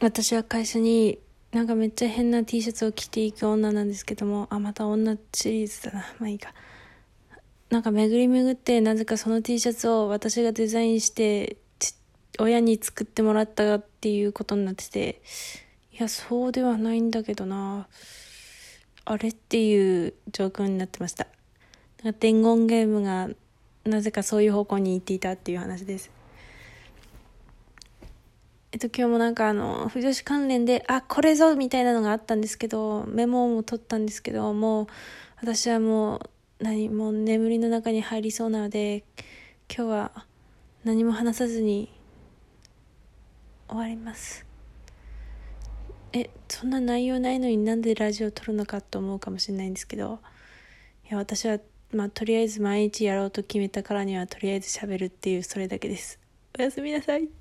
私は会社になんかめっちゃ変な T シャツを着ていく女なんですけども、あ、また女シリーズだな。まあいいか。なんか巡り巡ってなぜかその T シャツを私がデザインして親に作ってもらったっていうことになってて、いや、そうではないんだけどな。あれっていう状況になってました。なんか伝言ゲームがなぜかそういう方向に行っていたっていう話です。えっと、今日もなんかあの、不女子関連で、あ、これぞみたいなのがあったんですけど、メモも取ったんですけど、もう、私はもう、何、もう眠りの中に入りそうなので、今日は何も話さずに終わります。え、そんな内容ないのになんでラジオ撮るのかと思うかもしれないんですけど、いや、私は、まあ、とりあえず毎日やろうと決めたからには、とりあえず喋るっていう、それだけです。おやすみなさい。